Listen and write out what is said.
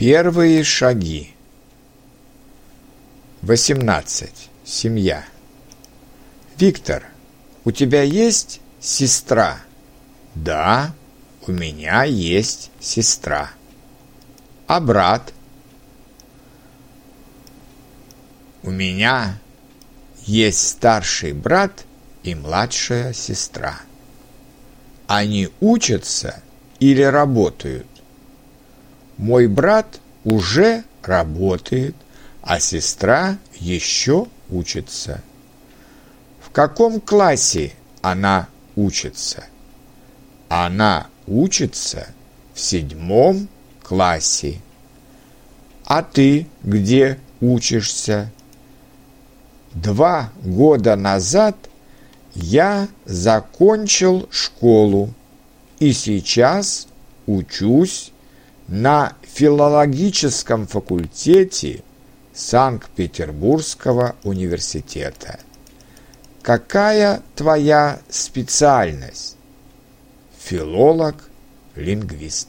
Первые шаги. 18. Семья. Виктор, у тебя есть сестра? Да, у меня есть сестра. А брат? У меня есть старший брат и младшая сестра. Они учатся или работают? Мой брат уже работает, а сестра еще учится. В каком классе она учится? Она учится в седьмом классе. А ты где учишься? Два года назад я закончил школу и сейчас учусь на филологическом факультете Санкт-Петербургского университета. Какая твоя специальность? Филолог, лингвист.